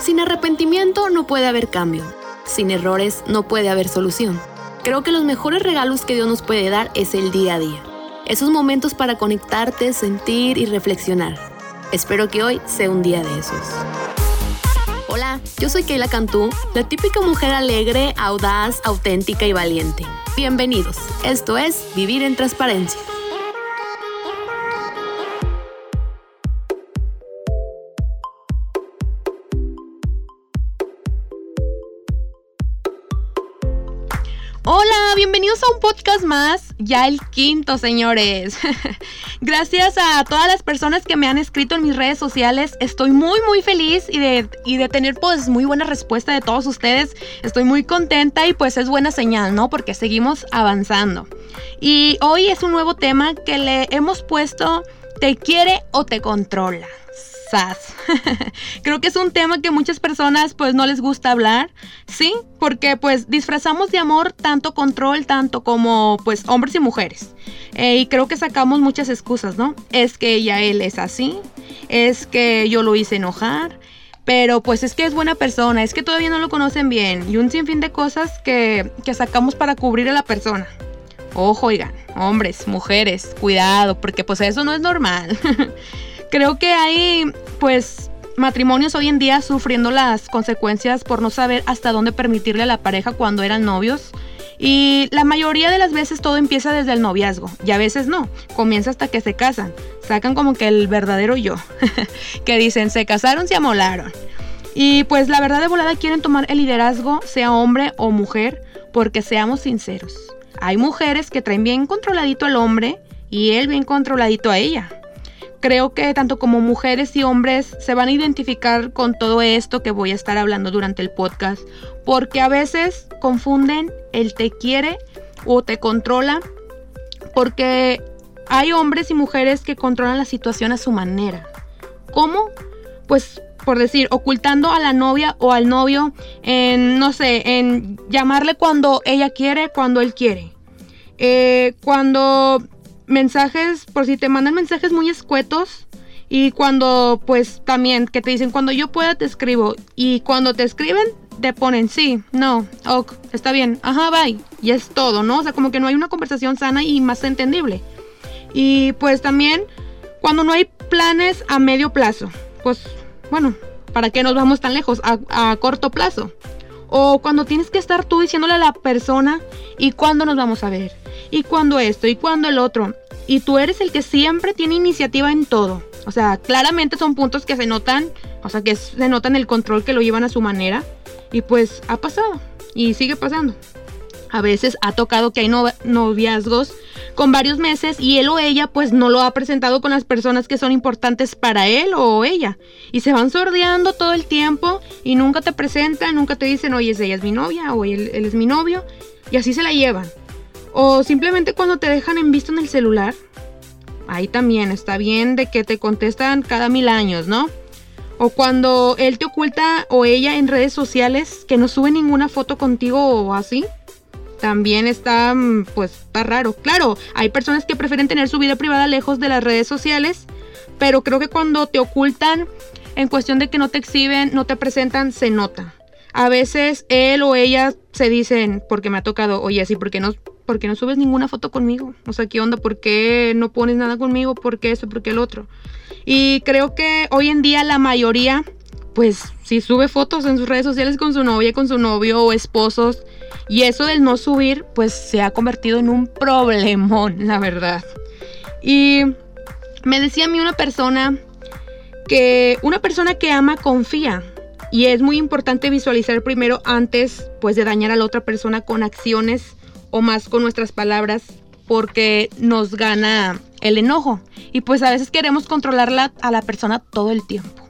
Sin arrepentimiento no puede haber cambio. Sin errores no puede haber solución. Creo que los mejores regalos que Dios nos puede dar es el día a día. Esos momentos para conectarte, sentir y reflexionar. Espero que hoy sea un día de esos. Hola, yo soy Keila Cantú, la típica mujer alegre, audaz, auténtica y valiente. Bienvenidos. Esto es Vivir en Transparencia. Hola, bienvenidos a un podcast más, ya el quinto, señores. Gracias a todas las personas que me han escrito en mis redes sociales. Estoy muy, muy feliz y de, y de tener pues muy buena respuesta de todos ustedes. Estoy muy contenta y pues es buena señal, ¿no? Porque seguimos avanzando. Y hoy es un nuevo tema que le hemos puesto, ¿te quiere o te controla? Creo que es un tema que muchas personas pues no les gusta hablar, ¿sí? Porque pues disfrazamos de amor tanto control, tanto como pues hombres y mujeres. Eh, y creo que sacamos muchas excusas, ¿no? Es que ella, él es así, es que yo lo hice enojar, pero pues es que es buena persona, es que todavía no lo conocen bien y un sinfín de cosas que, que sacamos para cubrir a la persona. Ojo, oigan, hombres, mujeres, cuidado, porque pues eso no es normal. Creo que hay, pues, matrimonios hoy en día sufriendo las consecuencias por no saber hasta dónde permitirle a la pareja cuando eran novios. Y la mayoría de las veces todo empieza desde el noviazgo y a veces no, comienza hasta que se casan. Sacan como que el verdadero yo, que dicen se casaron, se amolaron. Y pues la verdad de volada quieren tomar el liderazgo, sea hombre o mujer, porque seamos sinceros. Hay mujeres que traen bien controladito al hombre y él bien controladito a ella creo que tanto como mujeres y hombres se van a identificar con todo esto que voy a estar hablando durante el podcast, porque a veces confunden el te quiere o te controla, porque hay hombres y mujeres que controlan la situación a su manera. ¿Cómo? Pues por decir, ocultando a la novia o al novio en, no sé, en llamarle cuando ella quiere, cuando él quiere. Eh, cuando mensajes, por si te mandan mensajes muy escuetos. Y cuando, pues también, que te dicen, cuando yo pueda te escribo. Y cuando te escriben, te ponen sí, no, ok, está bien, ajá, bye. Y es todo, ¿no? O sea, como que no hay una conversación sana y más entendible. Y pues también, cuando no hay planes a medio plazo, pues bueno, ¿para qué nos vamos tan lejos? A, a corto plazo. O cuando tienes que estar tú diciéndole a la persona, ¿y cuándo nos vamos a ver? ¿Y cuándo esto? ¿Y cuándo el otro? y tú eres el que siempre tiene iniciativa en todo. O sea, claramente son puntos que se notan, o sea, que se notan el control que lo llevan a su manera. Y pues ha pasado y sigue pasando. A veces ha tocado que hay noviazgos con varios meses y él o ella pues no lo ha presentado con las personas que son importantes para él o ella. Y se van sordeando todo el tiempo y nunca te presentan, nunca te dicen, oye, ella es mi novia o él es mi novio. Y así se la llevan. O simplemente cuando te dejan en visto en el celular. Ahí también está bien de que te contestan cada mil años, ¿no? O cuando él te oculta o ella en redes sociales que no sube ninguna foto contigo o así. También está, mm, pues, está raro. Claro, hay personas que prefieren tener su vida privada lejos de las redes sociales. Pero creo que cuando te ocultan en cuestión de que no te exhiben, no te presentan, se nota. A veces él o ella se dicen, porque me ha tocado, oye, así, porque no, porque no subes ninguna foto conmigo? O sea, ¿qué onda? ¿Por qué no pones nada conmigo? ¿Por qué eso? ¿Por qué el otro? Y creo que hoy en día la mayoría, pues, si sube fotos en sus redes sociales con su novia, con su novio o esposos, y eso del no subir, pues se ha convertido en un problemón, la verdad. Y me decía a mí una persona que una persona que ama confía. Y es muy importante visualizar primero antes pues de dañar a la otra persona con acciones o más con nuestras palabras porque nos gana el enojo y pues a veces queremos controlarla a la persona todo el tiempo.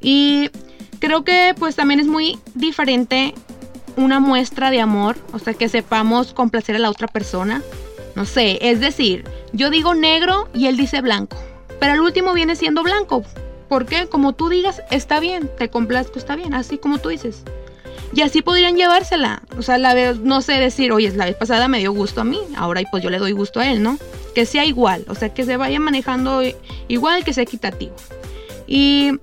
Y creo que pues también es muy diferente una muestra de amor, o sea, que sepamos complacer a la otra persona. No sé, es decir, yo digo negro y él dice blanco, pero el último viene siendo blanco. Porque como tú digas, está bien, te complazco, está bien, así como tú dices. Y así podrían llevársela. O sea, la vez, no sé decir, oye, la vez pasada me dio gusto a mí, ahora pues yo le doy gusto a él, ¿no? Que sea igual, o sea, que se vaya manejando igual, que sea equitativo. Y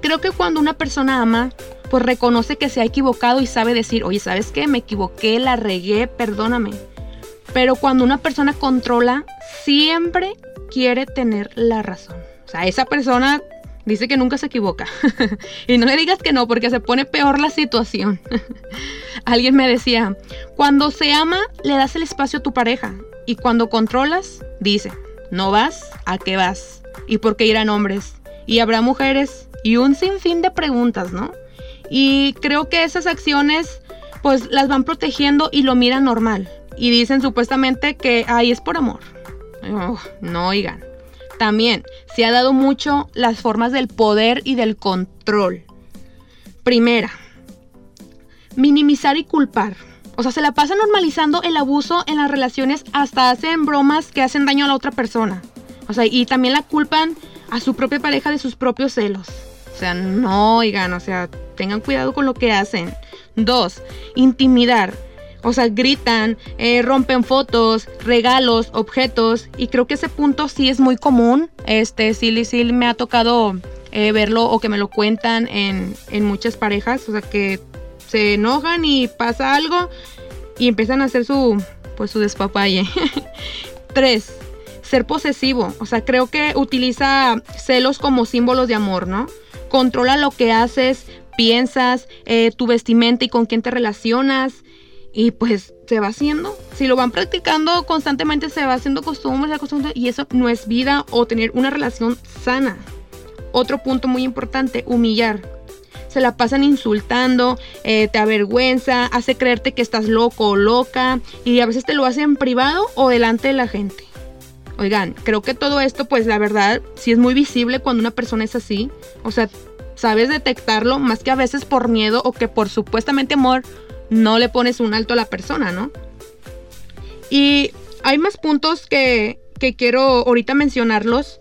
creo que cuando una persona ama, pues reconoce que se ha equivocado y sabe decir, oye, ¿sabes qué? Me equivoqué, la regué, perdóname. Pero cuando una persona controla, siempre quiere tener la razón. O sea, esa persona dice que nunca se equivoca. y no le digas que no, porque se pone peor la situación. Alguien me decía, cuando se ama, le das el espacio a tu pareja. Y cuando controlas, dice, no vas, ¿a qué vas? ¿Y por qué irán hombres? Y habrá mujeres y un sinfín de preguntas, ¿no? Y creo que esas acciones pues las van protegiendo y lo miran normal. Y dicen supuestamente que ahí es por amor. no oigan. También se ha dado mucho las formas del poder y del control. Primera, minimizar y culpar. O sea, se la pasa normalizando el abuso en las relaciones hasta hacen bromas que hacen daño a la otra persona. O sea, y también la culpan a su propia pareja de sus propios celos. O sea, no oigan, o sea, tengan cuidado con lo que hacen. Dos, intimidar. O sea, gritan, eh, rompen fotos, regalos, objetos. Y creo que ese punto sí es muy común. Este, sí, sí me ha tocado eh, verlo o que me lo cuentan en, en muchas parejas. O sea, que se enojan y pasa algo y empiezan a hacer su, pues, su despapalle. Tres, ser posesivo. O sea, creo que utiliza celos como símbolos de amor, ¿no? Controla lo que haces, piensas, eh, tu vestimenta y con quién te relacionas. Y pues se va haciendo. Si lo van practicando constantemente, se va haciendo costumbre, costumbre. Y eso no es vida o tener una relación sana. Otro punto muy importante, humillar. Se la pasan insultando, eh, te avergüenza, hace creerte que estás loco o loca. Y a veces te lo hace en privado o delante de la gente. Oigan, creo que todo esto, pues la verdad, sí es muy visible cuando una persona es así. O sea, sabes detectarlo más que a veces por miedo o que por supuestamente amor no le pones un alto a la persona, ¿no? Y hay más puntos que, que quiero ahorita mencionarlos.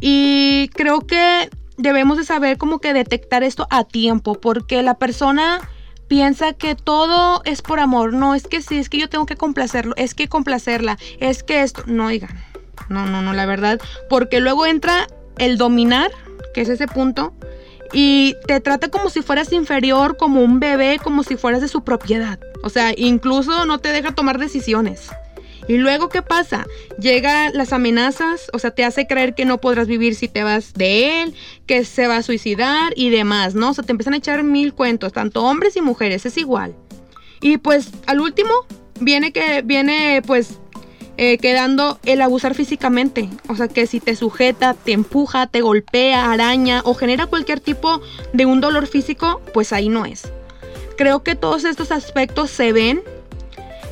Y creo que debemos de saber como que detectar esto a tiempo, porque la persona piensa que todo es por amor. No, es que sí, es que yo tengo que complacerlo, es que complacerla, es que esto, no oigan. No, no, no, la verdad, porque luego entra el dominar, que es ese punto, y te trata como si fueras inferior, como un bebé, como si fueras de su propiedad. O sea, incluso no te deja tomar decisiones. Y luego, ¿qué pasa? Llegan las amenazas, o sea, te hace creer que no podrás vivir si te vas de él, que se va a suicidar y demás, ¿no? O sea, te empiezan a echar mil cuentos, tanto hombres y mujeres, es igual. Y pues al último viene que viene pues eh, quedando el abusar físicamente. O sea, que si te sujeta, te empuja, te golpea, araña o genera cualquier tipo de un dolor físico, pues ahí no es. Creo que todos estos aspectos se ven.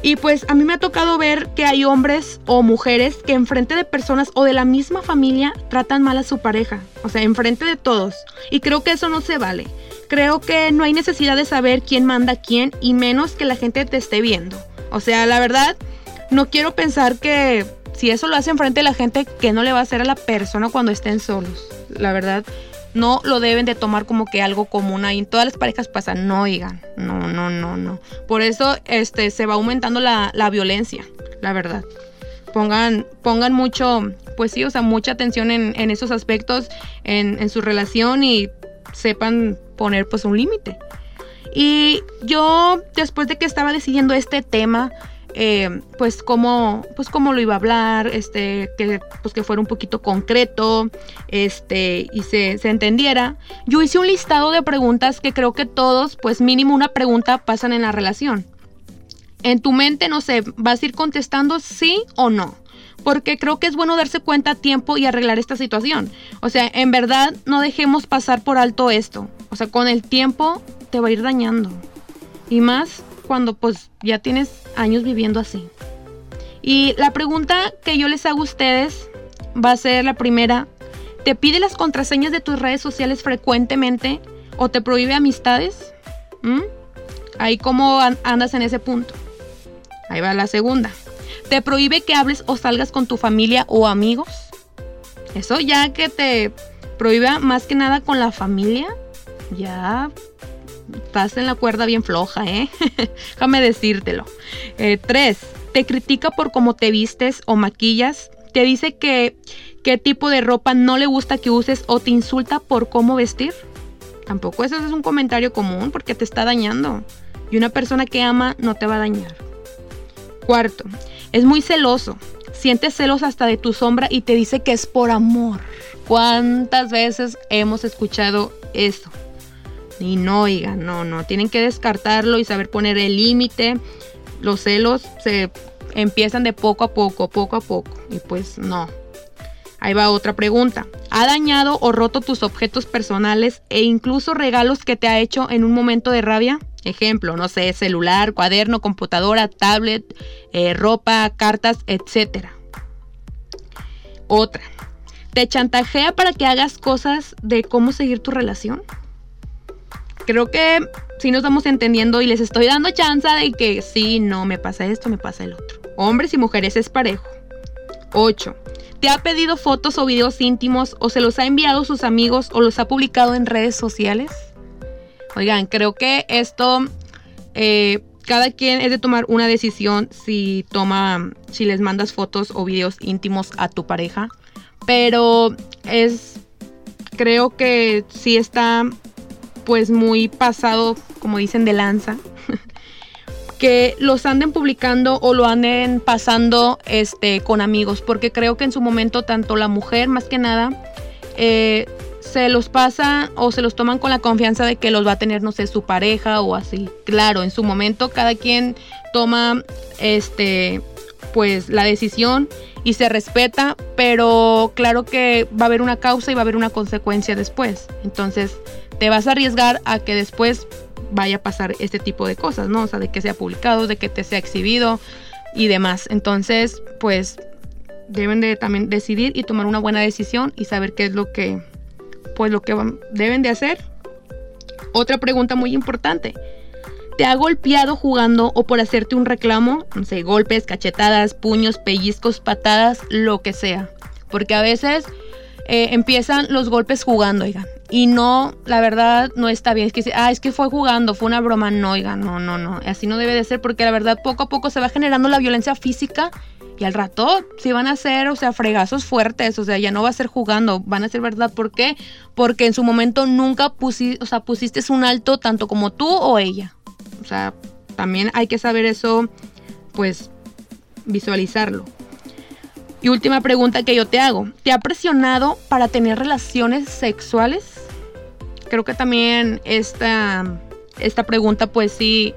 Y pues a mí me ha tocado ver que hay hombres o mujeres que enfrente de personas o de la misma familia tratan mal a su pareja. O sea, enfrente de todos. Y creo que eso no se vale. Creo que no hay necesidad de saber quién manda a quién y menos que la gente te esté viendo. O sea, la verdad, no quiero pensar que si eso lo hace enfrente de la gente, que no le va a hacer a la persona cuando estén solos. La verdad, no lo deben de tomar como que algo común ahí. En todas las parejas pasa, no oigan, no, no, no, no. Por eso este, se va aumentando la, violencia, la verdad. Pongan, pongan mucho, pues sí, o sea, mucha atención en, esos aspectos, en, en su relación y sepan poner pues un límite. Y yo, después de que estaba decidiendo este tema, eh, pues cómo pues cómo lo iba a hablar este que pues que fuera un poquito concreto este y se, se, entendiera yo hice un listado de preguntas que creo que todos pues mínimo una pregunta pasan en la relación en tu mente no sé vas a ir contestando sí o no porque creo que es bueno darse cuenta a tiempo y arreglar esta situación. O sea, en verdad no dejemos pasar por alto esto. O sea, con el tiempo te va a ir dañando. Y más cuando pues ya tienes años viviendo así. Y la pregunta que yo les hago a ustedes va a ser la primera. ¿Te pide las contraseñas de tus redes sociales frecuentemente o te prohíbe amistades? ¿Mm? Ahí cómo andas en ese punto. Ahí va la segunda. ¿Te prohíbe que hables o salgas con tu familia o amigos? Eso ya que te prohíbe más que nada con la familia, ya estás en la cuerda bien floja, ¿eh? Déjame decírtelo. Eh, tres, te critica por cómo te vistes o maquillas. Te dice que qué tipo de ropa no le gusta que uses o te insulta por cómo vestir. Tampoco eso es un comentario común porque te está dañando. Y una persona que ama no te va a dañar. Cuarto, es muy celoso. Siente celos hasta de tu sombra y te dice que es por amor. ¿Cuántas veces hemos escuchado eso? Y no, oigan, no, no. Tienen que descartarlo y saber poner el límite. Los celos se empiezan de poco a poco, poco a poco. Y pues no. Ahí va otra pregunta. ¿Ha dañado o roto tus objetos personales e incluso regalos que te ha hecho en un momento de rabia? Ejemplo, no sé, celular, cuaderno, computadora, tablet, eh, ropa, cartas, etc. Otra. ¿Te chantajea para que hagas cosas de cómo seguir tu relación? Creo que sí nos estamos entendiendo y les estoy dando chance de que sí, no, me pasa esto, me pasa el otro. Hombres y mujeres es parejo. 8. ¿Te ha pedido fotos o videos íntimos o se los ha enviado sus amigos o los ha publicado en redes sociales? Oigan, creo que esto, eh, cada quien es de tomar una decisión si toma, si les mandas fotos o videos íntimos a tu pareja. Pero es, creo que sí está, pues muy pasado, como dicen, de lanza. que los anden publicando o lo anden pasando este, con amigos, porque creo que en su momento tanto la mujer, más que nada, eh, se los pasa o se los toman con la confianza de que los va a tener, no sé, su pareja o así. Claro, en su momento cada quien toma este pues la decisión y se respeta, pero claro que va a haber una causa y va a haber una consecuencia después. Entonces, te vas a arriesgar a que después vaya a pasar este tipo de cosas, ¿no? O sea, de que sea publicado, de que te sea exhibido y demás. Entonces, pues deben de también decidir y tomar una buena decisión y saber qué es lo que pues lo que deben de hacer. Otra pregunta muy importante. ¿Te ha golpeado jugando o por hacerte un reclamo? No sé, golpes, cachetadas, puños, pellizcos, patadas, lo que sea. Porque a veces eh, empiezan los golpes jugando, oigan. Y no, la verdad, no está bien. Es que, ah, es que fue jugando, fue una broma. No, oigan, no, no, no. Así no debe de ser porque la verdad poco a poco se va generando la violencia física y al rato sí van a ser, o sea, fregazos fuertes, o sea, ya no va a ser jugando, van a ser verdad. ¿Por qué? Porque en su momento nunca pusiste, o sea, pusiste un alto tanto como tú o ella. O sea, también hay que saber eso, pues, visualizarlo. Y última pregunta que yo te hago. ¿Te ha presionado para tener relaciones sexuales? Creo que también esta, esta pregunta, pues sí,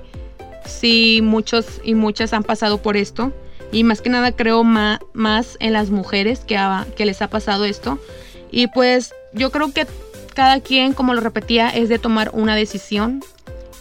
sí, muchos y muchas han pasado por esto y más que nada creo más en las mujeres que, que les ha pasado esto. Y pues yo creo que cada quien, como lo repetía, es de tomar una decisión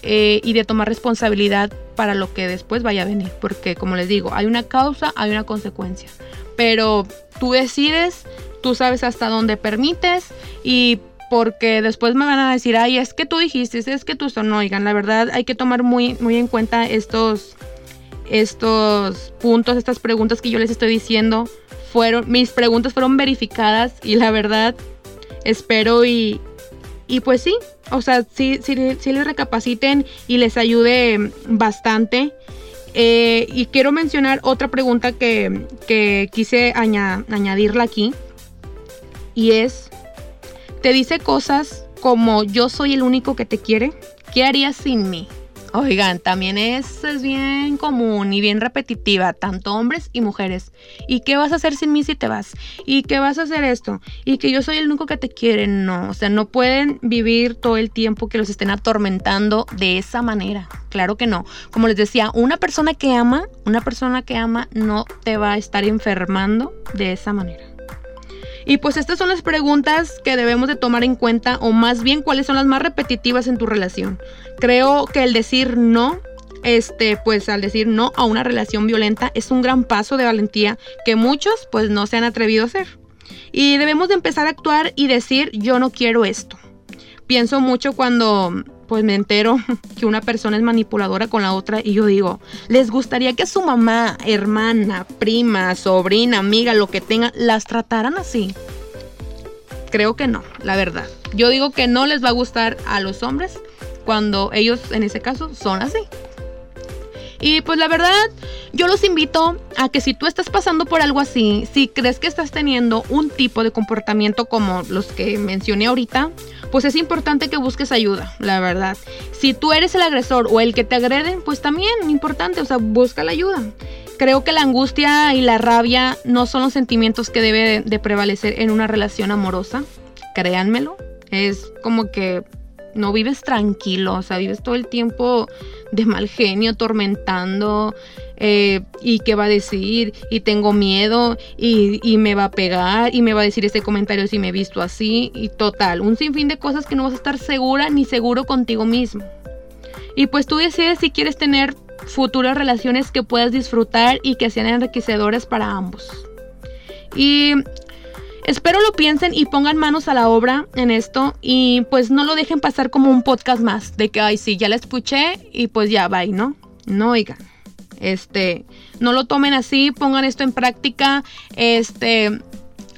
eh, y de tomar responsabilidad para lo que después vaya a venir. Porque como les digo, hay una causa, hay una consecuencia. Pero tú decides, tú sabes hasta dónde permites y porque después me van a decir, ay, es que tú dijiste, es que tú son, oigan, la verdad hay que tomar muy, muy en cuenta estos estos puntos, estas preguntas que yo les estoy diciendo, fueron, mis preguntas fueron verificadas y la verdad espero y, y pues sí, o sea, sí, sí, les recapaciten y les ayude bastante. Eh, y quiero mencionar otra pregunta que, que quise añadirla aquí. Y es, ¿te dice cosas como yo soy el único que te quiere? ¿Qué harías sin mí? Oigan, también es, es bien común y bien repetitiva, tanto hombres y mujeres. ¿Y qué vas a hacer sin mí si te vas? ¿Y qué vas a hacer esto? ¿Y que yo soy el único que te quiere? No, o sea, no pueden vivir todo el tiempo que los estén atormentando de esa manera. Claro que no. Como les decía, una persona que ama, una persona que ama no te va a estar enfermando de esa manera. Y pues estas son las preguntas que debemos de tomar en cuenta o más bien cuáles son las más repetitivas en tu relación. Creo que el decir no este, pues al decir no a una relación violenta es un gran paso de valentía que muchos pues no se han atrevido a hacer. Y debemos de empezar a actuar y decir yo no quiero esto. Pienso mucho cuando pues me entero que una persona es manipuladora con la otra y yo digo, ¿les gustaría que su mamá, hermana, prima, sobrina, amiga, lo que tenga, las trataran así? Creo que no, la verdad. Yo digo que no les va a gustar a los hombres cuando ellos en ese caso son así. Y pues la verdad, yo los invito a que si tú estás pasando por algo así, si crees que estás teniendo un tipo de comportamiento como los que mencioné ahorita, pues es importante que busques ayuda, la verdad. Si tú eres el agresor o el que te agreden, pues también importante, o sea, busca la ayuda. Creo que la angustia y la rabia no son los sentimientos que debe de prevalecer en una relación amorosa. Créanmelo. Es como que no vives tranquilo, o sea, vives todo el tiempo de mal genio, tormentando, eh, y qué va a decir, y tengo miedo, y, y, me va a pegar, y me va a decir este comentario si me he visto así, y total, un sinfín de cosas que no vas a estar segura ni seguro contigo mismo. Y pues tú decides si quieres tener futuras relaciones que puedas disfrutar y que sean enriquecedoras para ambos. Y Espero lo piensen y pongan manos a la obra en esto y pues no lo dejen pasar como un podcast más de que, ay, sí, ya la escuché y pues ya, bye, ¿no? No, oigan, este, no lo tomen así, pongan esto en práctica, este,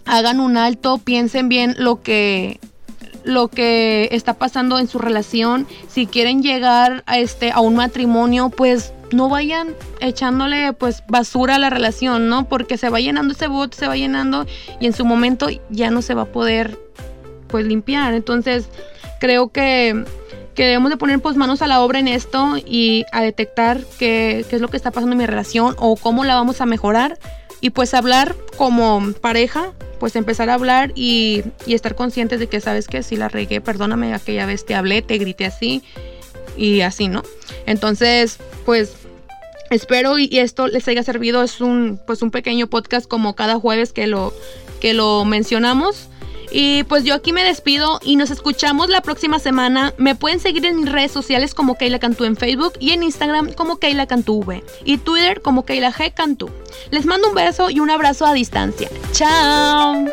hagan un alto, piensen bien lo que lo que está pasando en su relación, si quieren llegar a este a un matrimonio, pues no vayan echándole pues basura a la relación, ¿no? Porque se va llenando ese bote, se va llenando y en su momento ya no se va a poder pues limpiar. Entonces creo que, que debemos de poner pues manos a la obra en esto y a detectar qué, qué es lo que está pasando en mi relación o cómo la vamos a mejorar y pues hablar como pareja, pues empezar a hablar y, y estar conscientes de que sabes que si la regué, perdóname, aquella vez te hablé, te grité así y así, ¿no? Entonces, pues espero y, esto les haya servido. Es un, pues un pequeño podcast como cada jueves que lo, que lo mencionamos. Y pues yo aquí me despido y nos escuchamos la próxima semana. Me pueden seguir en mis redes sociales como Keila Cantú en Facebook y en Instagram como Keila Cantú V y Twitter como Keila G Cantú. Les mando un beso y un abrazo a distancia. Chao.